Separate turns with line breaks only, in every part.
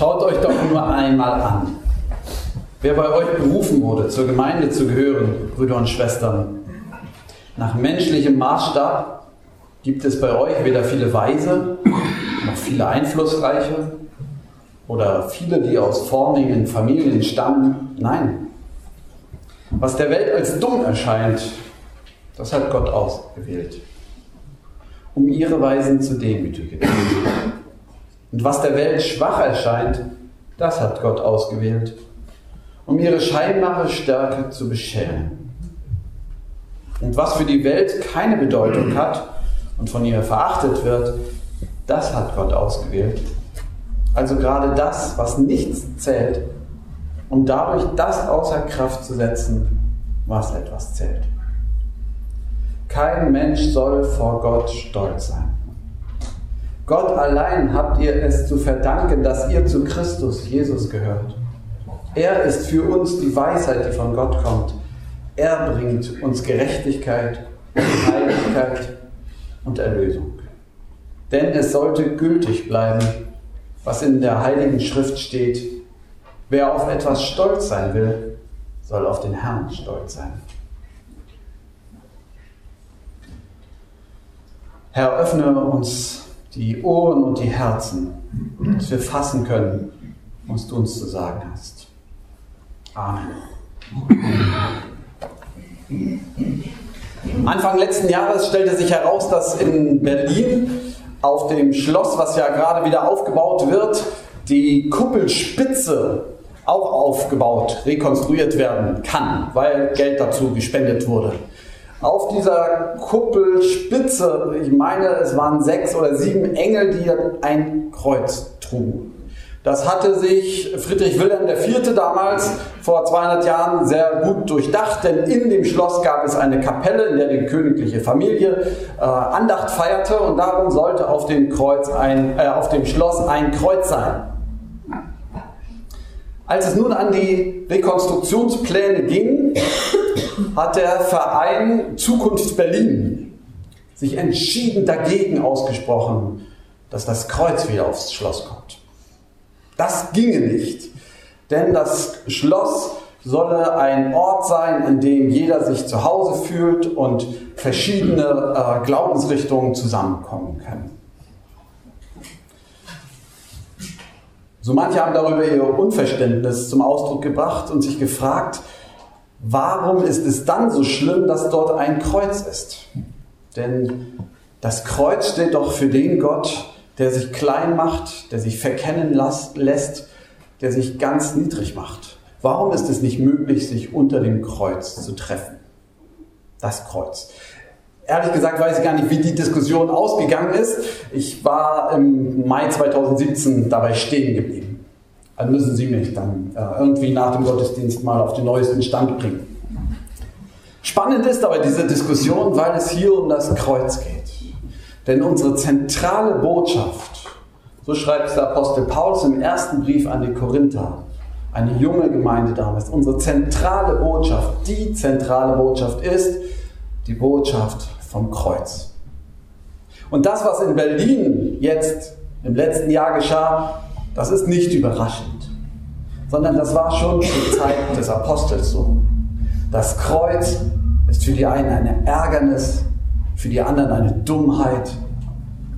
Schaut euch doch nur einmal an. Wer bei euch berufen wurde, zur Gemeinde zu gehören, Brüder und Schwestern, nach menschlichem Maßstab gibt es bei euch weder viele Weise noch viele Einflussreiche oder viele, die aus vornehmen Familien stammen. Nein. Was der Welt als dumm erscheint, das hat Gott ausgewählt, um ihre Weisen zu demütigen. Und was der Welt schwach erscheint, das hat Gott ausgewählt, um ihre scheinbare Stärke zu beschämen. Und was für die Welt keine Bedeutung hat und von ihr verachtet wird, das hat Gott ausgewählt. Also gerade das, was nichts zählt, um dadurch das außer Kraft zu setzen, was etwas zählt. Kein Mensch soll vor Gott stolz sein. Gott allein habt ihr es zu verdanken, dass ihr zu Christus, Jesus, gehört. Er ist für uns die Weisheit, die von Gott kommt. Er bringt uns Gerechtigkeit, Heiligkeit und Erlösung. Denn es sollte gültig bleiben, was in der Heiligen Schrift steht. Wer auf etwas stolz sein will, soll auf den Herrn stolz sein. Herr, öffne uns die Ohren und die Herzen, dass wir fassen können, was du uns zu sagen hast. Amen. Anfang letzten Jahres stellte sich heraus, dass in Berlin auf dem Schloss, was ja gerade wieder aufgebaut wird, die Kuppelspitze auch aufgebaut, rekonstruiert werden kann, weil Geld dazu gespendet wurde. Auf dieser Kuppelspitze, ich meine, es waren sechs oder sieben Engel, die ein Kreuz trugen. Das hatte sich Friedrich Wilhelm IV. damals vor 200 Jahren sehr gut durchdacht, denn in dem Schloss gab es eine Kapelle, in der die königliche Familie äh, Andacht feierte und darum sollte auf dem, Kreuz ein, äh, auf dem Schloss ein Kreuz sein. Als es nun an die Rekonstruktionspläne ging, hat der Verein Zukunft Berlin sich entschieden dagegen ausgesprochen, dass das Kreuz wieder aufs Schloss kommt. Das ginge nicht, denn das Schloss solle ein Ort sein, in dem jeder sich zu Hause fühlt und verschiedene äh, Glaubensrichtungen zusammenkommen können. So manche haben darüber ihr Unverständnis zum Ausdruck gebracht und sich gefragt, warum ist es dann so schlimm, dass dort ein Kreuz ist? Denn das Kreuz steht doch für den Gott, der sich klein macht, der sich verkennen lässt, der sich ganz niedrig macht. Warum ist es nicht möglich, sich unter dem Kreuz zu treffen? Das Kreuz. Ehrlich gesagt weiß ich gar nicht, wie die Diskussion ausgegangen ist. Ich war im Mai 2017 dabei stehen geblieben. Dann müssen Sie mich dann äh, irgendwie nach dem Gottesdienst mal auf den neuesten Stand bringen. Spannend ist aber diese Diskussion, weil es hier um das Kreuz geht. Denn unsere zentrale Botschaft, so schreibt der Apostel Paulus im ersten Brief an die Korinther, eine junge Gemeinde damals, unsere zentrale Botschaft, die zentrale Botschaft ist die Botschaft vom Kreuz. Und das, was in Berlin jetzt im letzten Jahr geschah, das ist nicht überraschend, sondern das war schon zur Zeit des Apostels so. Das Kreuz ist für die einen eine Ärgernis, für die anderen eine Dummheit.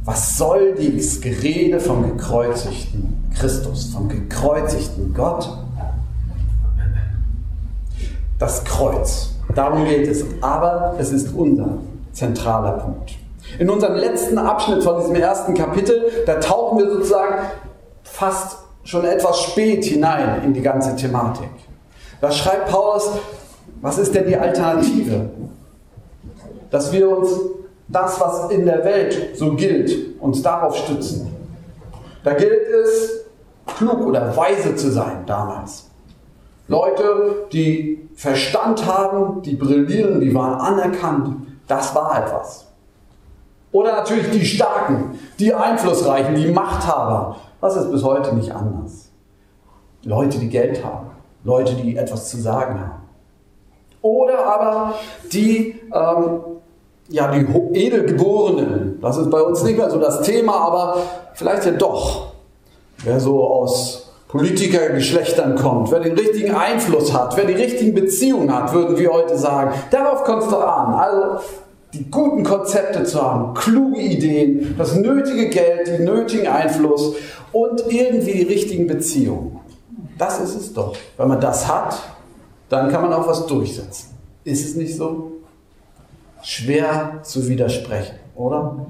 Was soll dieses Gerede vom gekreuzigten Christus, vom gekreuzigten Gott? Das Kreuz, darum geht es. Aber es ist unser zentraler Punkt. In unserem letzten Abschnitt von diesem ersten Kapitel, da tauchen wir sozusagen fast schon etwas spät hinein in die ganze Thematik. Da schreibt Paulus, was ist denn die Alternative? dass wir uns das, was in der Welt so gilt, uns darauf stützen. Da gilt es, klug oder weise zu sein damals. Leute, die Verstand haben, die brillieren, die waren anerkannt, das war etwas. Oder natürlich die Starken, die Einflussreichen, die Machthaber. Das ist bis heute nicht anders. Leute, die Geld haben, Leute, die etwas zu sagen haben. Oder aber die ähm, ja, die Edelgeborenen, das ist bei uns nicht mehr so das Thema, aber vielleicht ja doch. Wer so aus Politikergeschlechtern kommt, wer den richtigen Einfluss hat, wer die richtigen Beziehungen hat, würden wir heute sagen. Darauf kommt es doch an. Also die guten Konzepte zu haben, kluge Ideen, das nötige Geld, den nötigen Einfluss und irgendwie die richtigen Beziehungen. Das ist es doch. Wenn man das hat, dann kann man auch was durchsetzen. Ist es nicht so? Schwer zu widersprechen, oder?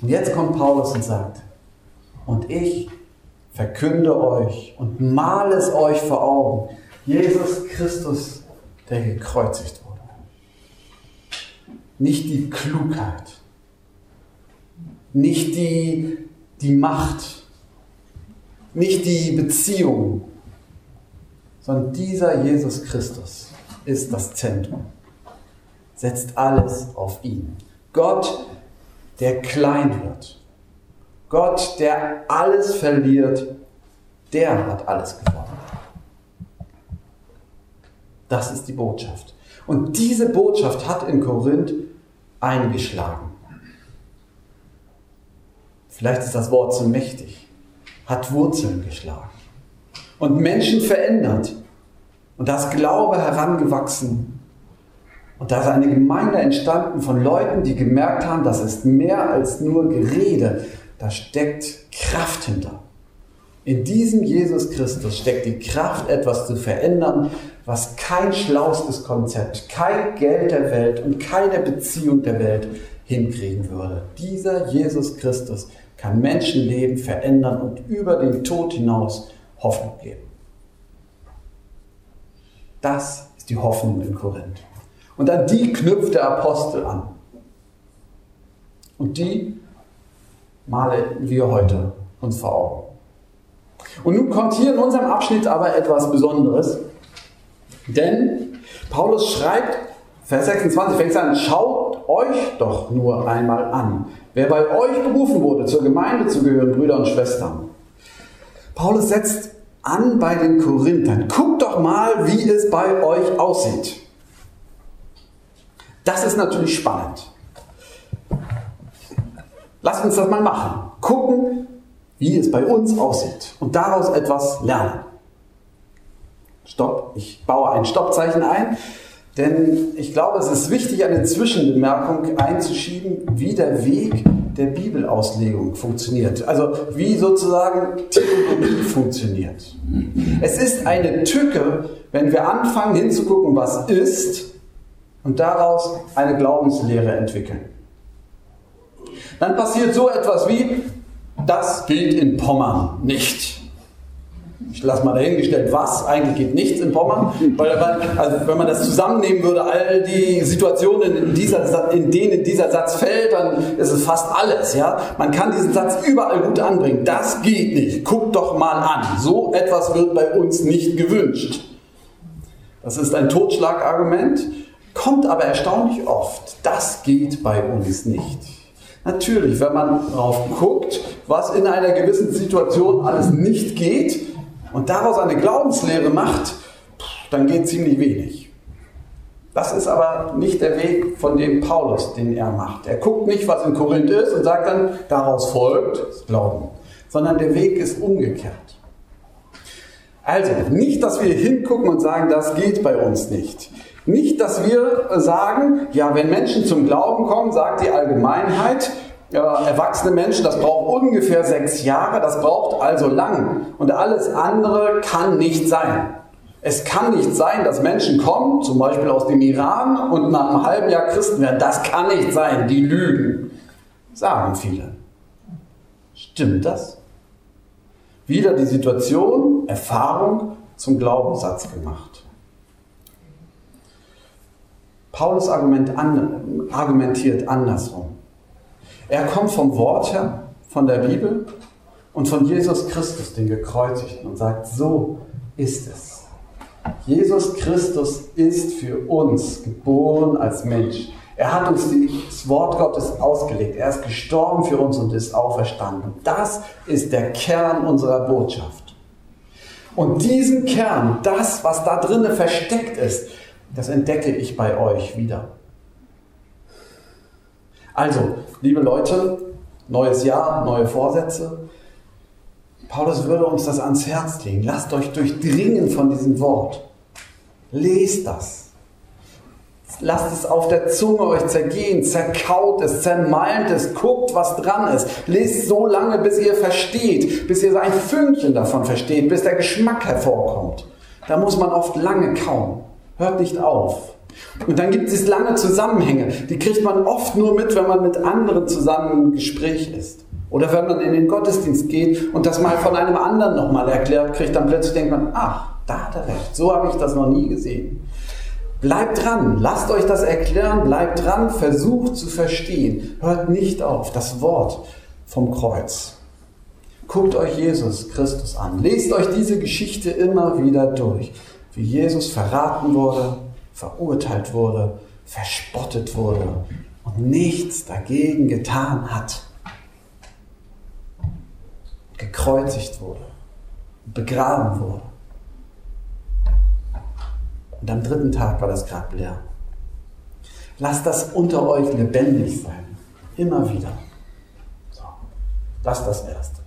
Und jetzt kommt Paulus und sagt, und ich verkünde euch und male es euch vor Augen, Jesus Christus, der gekreuzigt wurde. Nicht die Klugheit, nicht die, die Macht, nicht die Beziehung, sondern dieser Jesus Christus ist das Zentrum. Setzt alles auf ihn. Gott, der klein wird. Gott, der alles verliert, der hat alles gewonnen. Das ist die Botschaft. Und diese Botschaft hat in Korinth eingeschlagen. Vielleicht ist das Wort zu mächtig. Hat Wurzeln geschlagen. Und Menschen verändert. Und da ist Glaube herangewachsen. Und da ist eine Gemeinde entstanden von Leuten, die gemerkt haben, das ist mehr als nur Gerede. Da steckt Kraft hinter. In diesem Jesus Christus steckt die Kraft, etwas zu verändern, was kein schlaustes Konzept, kein Geld der Welt und keine Beziehung der Welt hinkriegen würde. Dieser Jesus Christus kann Menschenleben verändern und über den Tod hinaus Hoffnung geben. Das ist die Hoffnung in Korinth. Und an die knüpft der Apostel an. Und die malen wir heute uns vor Augen. Und nun kommt hier in unserem Abschnitt aber etwas Besonderes. Denn Paulus schreibt, Vers 26 fängt an, schaut euch doch nur einmal an, wer bei euch berufen wurde, zur Gemeinde zu gehören, Brüder und Schwestern. Paulus setzt an bei den Korinthern. Guckt doch mal, wie es bei euch aussieht. Das ist natürlich spannend. Lasst uns das mal machen. Gucken, wie es bei uns aussieht und daraus etwas lernen. Stopp, ich baue ein Stoppzeichen ein, denn ich glaube, es ist wichtig, eine Zwischenbemerkung einzuschieben, wie der Weg der Bibelauslegung funktioniert. Also wie sozusagen Theologie funktioniert. Es ist eine Tücke, wenn wir anfangen hinzugucken, was ist und daraus eine Glaubenslehre entwickeln. Dann passiert so etwas wie, das gilt in Pommern nicht. Ich lasse mal dahingestellt, was. Eigentlich geht nichts in Pommern. Weil also wenn man das zusammennehmen würde, all die Situationen, in, dieser, in denen dieser Satz fällt, dann ist es fast alles. Ja? Man kann diesen Satz überall gut anbringen. Das geht nicht. Guck doch mal an. So etwas wird bei uns nicht gewünscht. Das ist ein Totschlagargument, kommt aber erstaunlich oft. Das geht bei uns nicht. Natürlich, wenn man drauf guckt, was in einer gewissen Situation alles nicht geht und daraus eine Glaubenslehre macht, dann geht ziemlich wenig. Das ist aber nicht der Weg von dem Paulus, den er macht. Er guckt nicht, was in Korinth ist und sagt dann, daraus folgt Glauben, sondern der Weg ist umgekehrt. Also, nicht, dass wir hingucken und sagen, das geht bei uns nicht. Nicht, dass wir sagen, ja, wenn Menschen zum Glauben kommen, sagt die Allgemeinheit, ja, erwachsene Menschen, das braucht ungefähr sechs Jahre, das braucht also lang. Und alles andere kann nicht sein. Es kann nicht sein, dass Menschen kommen, zum Beispiel aus dem Iran, und nach einem halben Jahr Christen werden. Das kann nicht sein, die lügen, sagen viele. Stimmt das? Wieder die Situation, Erfahrung zum Glaubenssatz gemacht. Paulus argumentiert andersrum. Er kommt vom Wort her, von der Bibel und von Jesus Christus, den Gekreuzigten, und sagt, so ist es. Jesus Christus ist für uns geboren als Mensch. Er hat uns das Wort Gottes ausgelegt. Er ist gestorben für uns und ist auferstanden. Das ist der Kern unserer Botschaft. Und diesen Kern, das, was da drinnen versteckt ist, das entdecke ich bei euch wieder. Also, liebe Leute, neues Jahr, neue Vorsätze. Paulus würde uns das ans Herz legen. Lasst euch durchdringen von diesem Wort. Lest das. Lasst es auf der Zunge euch zergehen, zerkaut es, zermalmt es, guckt, was dran ist. Lest so lange, bis ihr versteht, bis ihr ein Fünkchen davon versteht, bis der Geschmack hervorkommt. Da muss man oft lange kauen. Hört nicht auf. Und dann gibt es lange Zusammenhänge. Die kriegt man oft nur mit, wenn man mit anderen zusammen im Gespräch ist. Oder wenn man in den Gottesdienst geht und das mal von einem anderen nochmal erklärt kriegt, dann plötzlich denkt man, ach, da hat er recht. So habe ich das noch nie gesehen. Bleibt dran, lasst euch das erklären, bleibt dran, versucht zu verstehen. Hört nicht auf, das Wort vom Kreuz. Guckt euch Jesus Christus an. Lest euch diese Geschichte immer wieder durch, wie Jesus verraten wurde, verurteilt wurde, verspottet wurde und nichts dagegen getan hat. Gekreuzigt wurde, begraben wurde. Und am dritten Tag war das Grab leer. Lasst das unter euch lebendig sein. Immer wieder. So. Das ist das Erste.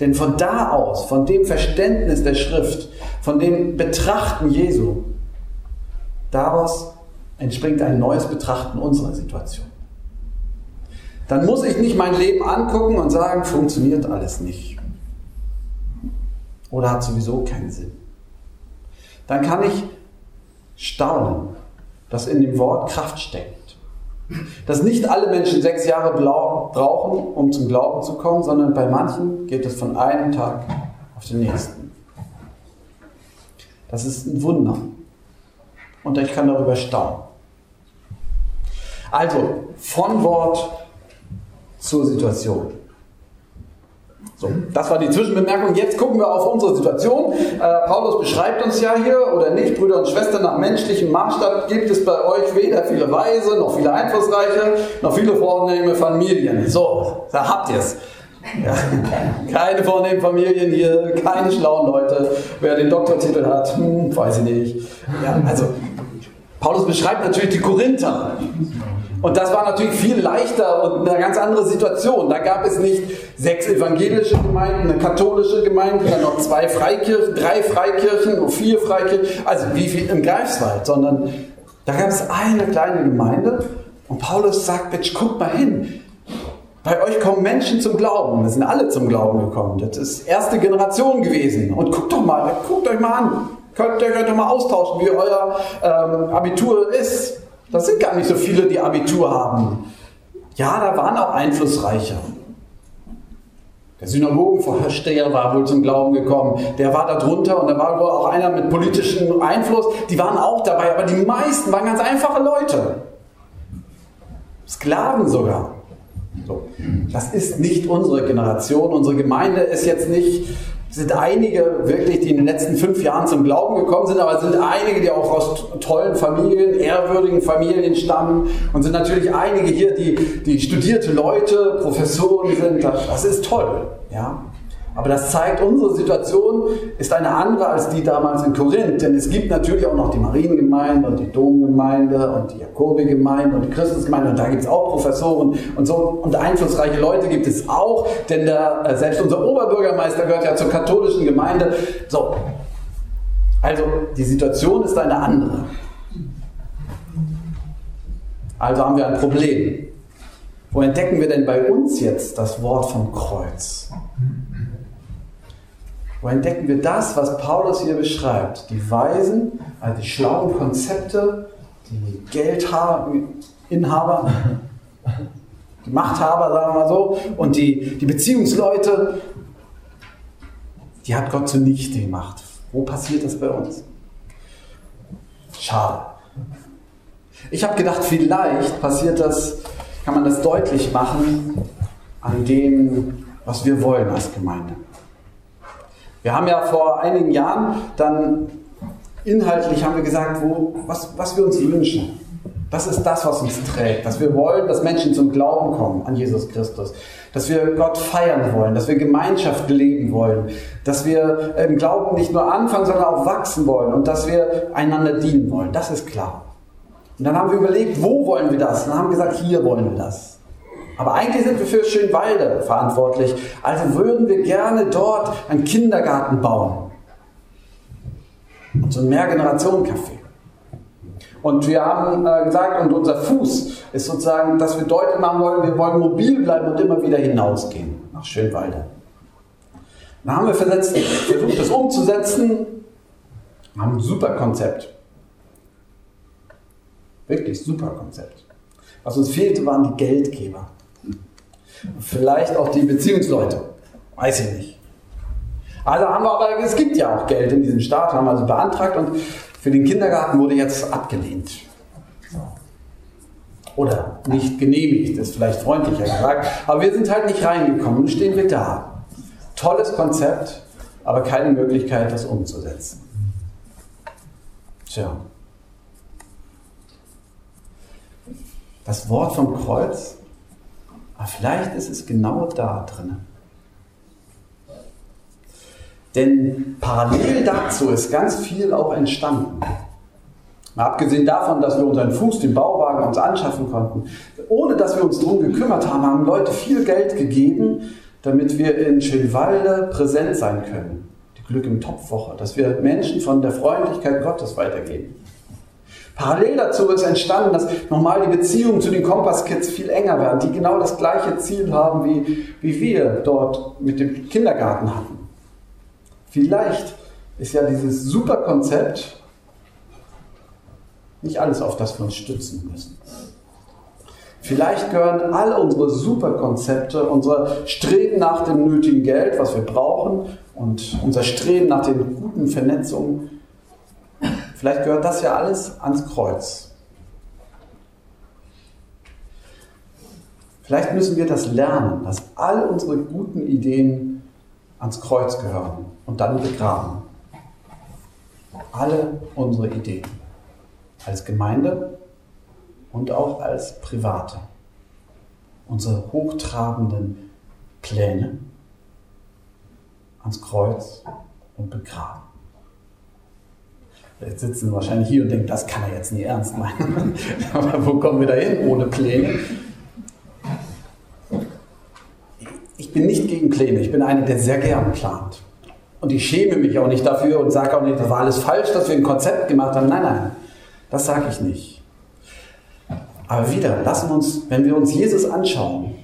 Denn von da aus, von dem Verständnis der Schrift, von dem Betrachten Jesu, daraus entspringt ein neues Betrachten unserer Situation. Dann muss ich nicht mein Leben angucken und sagen, funktioniert alles nicht. Oder hat sowieso keinen Sinn. Dann kann ich staunen, dass in dem Wort Kraft steckt. Dass nicht alle Menschen sechs Jahre brauchen, um zum Glauben zu kommen, sondern bei manchen geht es von einem Tag auf den nächsten. Das ist ein Wunder. Und ich kann darüber staunen. Also, von Wort zur Situation. So, das war die Zwischenbemerkung. Jetzt gucken wir auf unsere Situation. Äh, Paulus beschreibt uns ja hier, oder nicht, Brüder und Schwestern, nach menschlichem Maßstab gibt es bei euch weder viele Weise, noch viele Einflussreiche, noch viele vornehme Familien. So, da habt ihr es. Ja, keine vornehmen Familien hier, keine schlauen Leute. Wer den Doktortitel hat, hm, weiß ich nicht. Ja, also, Paulus beschreibt natürlich die Korinther. Und das war natürlich viel leichter und eine ganz andere Situation. Da gab es nicht sechs evangelische Gemeinden, eine katholische Gemeinde, dann noch zwei Freikirchen, drei Freikirchen und vier Freikirchen, also wie viel im Greifswald, sondern da gab es eine kleine Gemeinde und Paulus sagt, Mensch, guck mal hin. Bei euch kommen Menschen zum Glauben. Wir sind alle zum Glauben gekommen. Das ist erste Generation gewesen. Und guckt doch mal, guckt euch mal an. Könnt ihr könnt doch mal austauschen, wie euer ähm, Abitur ist. Das sind gar nicht so viele, die Abitur haben. Ja, da waren auch Einflussreiche. Der Synagogenvorsteher war wohl zum Glauben gekommen. Der war da drunter und da war wohl auch einer mit politischem Einfluss. Die waren auch dabei, aber die meisten waren ganz einfache Leute. Sklaven sogar. So. Das ist nicht unsere Generation. Unsere Gemeinde ist jetzt nicht sind einige wirklich, die in den letzten fünf Jahren zum Glauben gekommen sind, aber es sind einige, die auch aus tollen Familien, ehrwürdigen Familien stammen und sind natürlich einige hier, die, die studierte Leute, Professoren sind. Das ist toll. Ja? Aber das zeigt, unsere Situation ist eine andere als die damals in Korinth. Denn es gibt natürlich auch noch die Mariengemeinde und die Domgemeinde und die Jakobi-Gemeinde und die Christusgemeinde. Und da gibt es auch Professoren und so. Und einflussreiche Leute gibt es auch. Denn der, äh, selbst unser Oberbürgermeister gehört ja zur katholischen Gemeinde. So. Also die Situation ist eine andere. Also haben wir ein Problem. Wo entdecken wir denn bei uns jetzt das Wort vom Kreuz? Wo entdecken wir das, was Paulus hier beschreibt? Die Weisen, also die schlauen Konzepte, die Geldinhaber, die Machthaber, sagen wir mal so, und die, die Beziehungsleute, die hat Gott zunichte gemacht. Wo passiert das bei uns? Schade. Ich habe gedacht, vielleicht passiert das, kann man das deutlich machen an dem, was wir wollen als Gemeinde. Wir haben ja vor einigen Jahren dann inhaltlich haben wir gesagt, wo, was, was wir uns wünschen. Das ist das, was uns trägt. Dass wir wollen, dass Menschen zum Glauben kommen an Jesus Christus. Dass wir Gott feiern wollen. Dass wir Gemeinschaft leben wollen. Dass wir im Glauben nicht nur anfangen, sondern auch wachsen wollen. Und dass wir einander dienen wollen. Das ist klar. Und dann haben wir überlegt, wo wollen wir das? Und dann haben wir gesagt, hier wollen wir das. Aber eigentlich sind wir für Schönwalde verantwortlich. Also würden wir gerne dort einen Kindergarten bauen. Und so ein Mehrgenerationen-Café. Und wir haben äh, gesagt, und unser Fuß ist sozusagen, dass wir deutlich machen wollen, wir wollen mobil bleiben und immer wieder hinausgehen nach Schönwalde. Dann haben wir versetzt, versucht, das umzusetzen, haben ein super Konzept. Wirklich super Konzept. Was uns fehlte, waren die Geldgeber. Vielleicht auch die Beziehungsleute. Weiß ich nicht. Also haben wir aber, es gibt ja auch Geld in diesem Staat, haben wir also beantragt und für den Kindergarten wurde jetzt abgelehnt. Oder nicht genehmigt, ist vielleicht freundlicher gesagt. Aber wir sind halt nicht reingekommen. Nun stehen wir da. Tolles Konzept, aber keine Möglichkeit, das umzusetzen. Tja. Das Wort vom Kreuz, aber vielleicht ist es genau da drin. Denn parallel dazu ist ganz viel auch entstanden. Abgesehen davon, dass wir unseren Fuß, den Bauwagen uns anschaffen konnten, ohne dass wir uns darum gekümmert haben, haben Leute viel Geld gegeben, damit wir in Schönwalde präsent sein können. Die Glück im Topfwoche, dass wir Menschen von der Freundlichkeit Gottes weitergeben. Parallel dazu ist entstanden, dass nochmal die Beziehungen zu den Kompasskids viel enger werden, die genau das gleiche Ziel haben, wie, wie wir dort mit dem Kindergarten hatten. Vielleicht ist ja dieses super Konzept nicht alles, auf das wir uns stützen müssen. Vielleicht gehören all unsere Superkonzepte, unser Streben nach dem nötigen Geld, was wir brauchen, und unser Streben nach den guten Vernetzungen, vielleicht gehört das ja alles ans Kreuz. Vielleicht müssen wir das lernen, dass all unsere guten Ideen ans Kreuz gehören und dann begraben. Alle unsere Ideen als Gemeinde und auch als Private. Unsere hochtrabenden Pläne ans Kreuz und begraben. Jetzt sitzen wahrscheinlich hier und denken, das kann er jetzt nie ernst meinen. Aber wo kommen wir da hin ohne Pläne? Ich bin nicht gegen Pläne, ich bin einer, der sehr gern plant. Und ich schäme mich auch nicht dafür und sage auch nicht, das war alles falsch, dass wir ein Konzept gemacht haben. Nein, nein, das sage ich nicht. Aber wieder, lassen wir uns, wenn wir uns Jesus anschauen,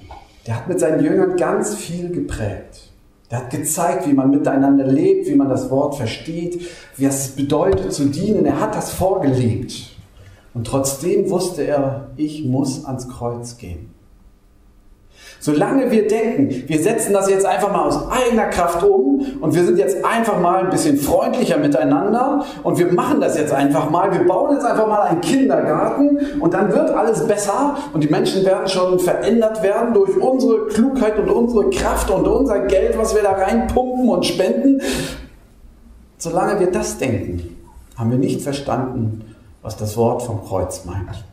der hat mit seinen Jüngern ganz viel geprägt. Der hat gezeigt, wie man miteinander lebt, wie man das Wort versteht, wie es bedeutet zu dienen. Er hat das vorgelebt. Und trotzdem wusste er, ich muss ans Kreuz gehen. Solange wir denken, wir setzen das jetzt einfach mal aus eigener Kraft um und wir sind jetzt einfach mal ein bisschen freundlicher miteinander und wir machen das jetzt einfach mal, wir bauen jetzt einfach mal einen Kindergarten und dann wird alles besser und die Menschen werden schon verändert werden durch unsere Klugheit und unsere Kraft und unser Geld, was wir da reinpumpen und spenden. Solange wir das denken, haben wir nicht verstanden, was das Wort vom Kreuz meint.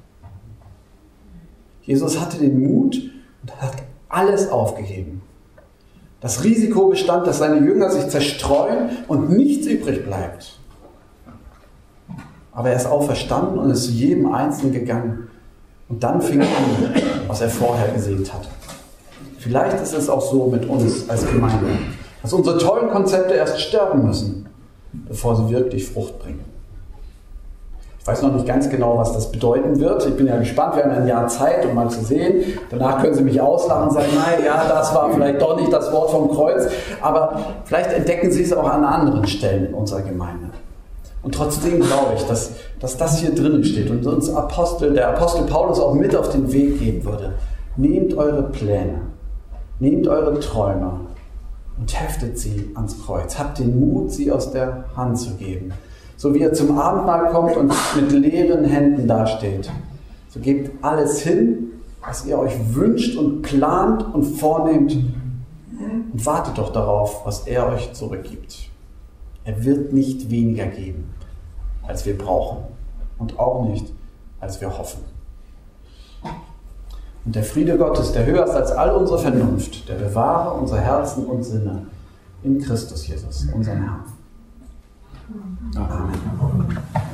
Jesus hatte den Mut und hat alles aufgegeben. Das Risiko bestand, dass seine Jünger sich zerstreuen und nichts übrig bleibt. Aber er ist auferstanden und ist zu jedem Einzelnen gegangen. Und dann fing an, was er vorher gesehen hat. Vielleicht ist es auch so mit uns als Gemeinde, dass unsere tollen Konzepte erst sterben müssen, bevor sie wirklich Frucht bringen. Ich weiß noch nicht ganz genau, was das bedeuten wird. Ich bin ja gespannt. Wir haben ein Jahr Zeit, um mal zu sehen. Danach können Sie mich auslachen und sagen, nein, ja, das war vielleicht doch nicht das Wort vom Kreuz. Aber vielleicht entdecken Sie es auch an anderen Stellen in unserer Gemeinde. Und trotzdem glaube ich, dass, dass das hier drinnen steht und uns Apostel, der Apostel Paulus auch mit auf den Weg geben würde. Nehmt eure Pläne, nehmt eure Träume und heftet sie ans Kreuz. Habt den Mut, sie aus der Hand zu geben so wie er zum Abendmahl kommt und mit leeren Händen dasteht. So gebt alles hin, was ihr euch wünscht und plant und vornehmt und wartet doch darauf, was er euch zurückgibt. Er wird nicht weniger geben, als wir brauchen und auch nicht, als wir hoffen. Und der Friede Gottes, der höher ist als all unsere Vernunft, der bewahre unsere Herzen und Sinne in Christus Jesus, unserem Herrn. Amen.